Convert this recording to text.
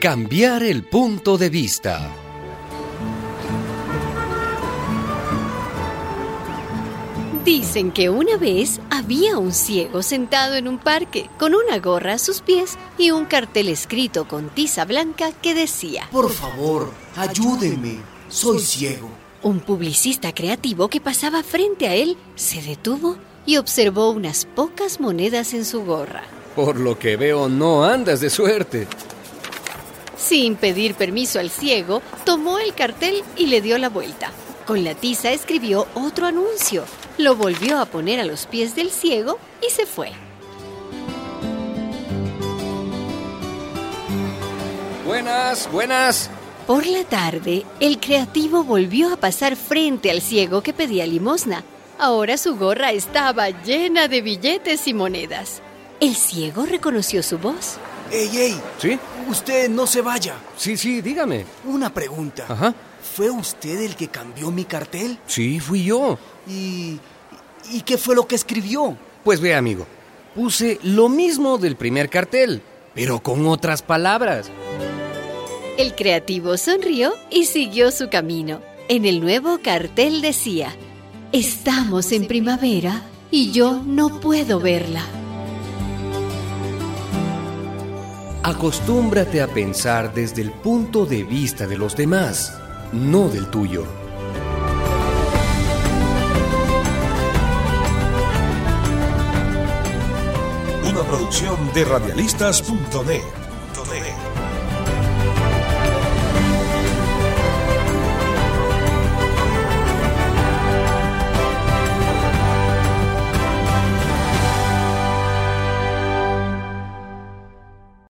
Cambiar el punto de vista. Dicen que una vez había un ciego sentado en un parque con una gorra a sus pies y un cartel escrito con tiza blanca que decía Por favor, ayúdenme. Soy ciego. Un publicista creativo que pasaba frente a él se detuvo y observó unas pocas monedas en su gorra. Por lo que veo, no andas de suerte. Sin pedir permiso al ciego, tomó el cartel y le dio la vuelta. Con la tiza escribió otro anuncio, lo volvió a poner a los pies del ciego y se fue. Buenas, buenas. Por la tarde, el creativo volvió a pasar frente al ciego que pedía limosna. Ahora su gorra estaba llena de billetes y monedas. El ciego reconoció su voz. ¡Ey, ey! ¿Sí? Usted no se vaya. Sí, sí, dígame. Una pregunta. Ajá. ¿Fue usted el que cambió mi cartel? Sí, fui yo. ¿Y, ¿Y qué fue lo que escribió? Pues ve, amigo. Puse lo mismo del primer cartel, pero con otras palabras. El creativo sonrió y siguió su camino. En el nuevo cartel decía, Estamos en primavera y yo no puedo verla. Acostúmbrate a pensar desde el punto de vista de los demás, no del tuyo. Una producción de radialistas.net.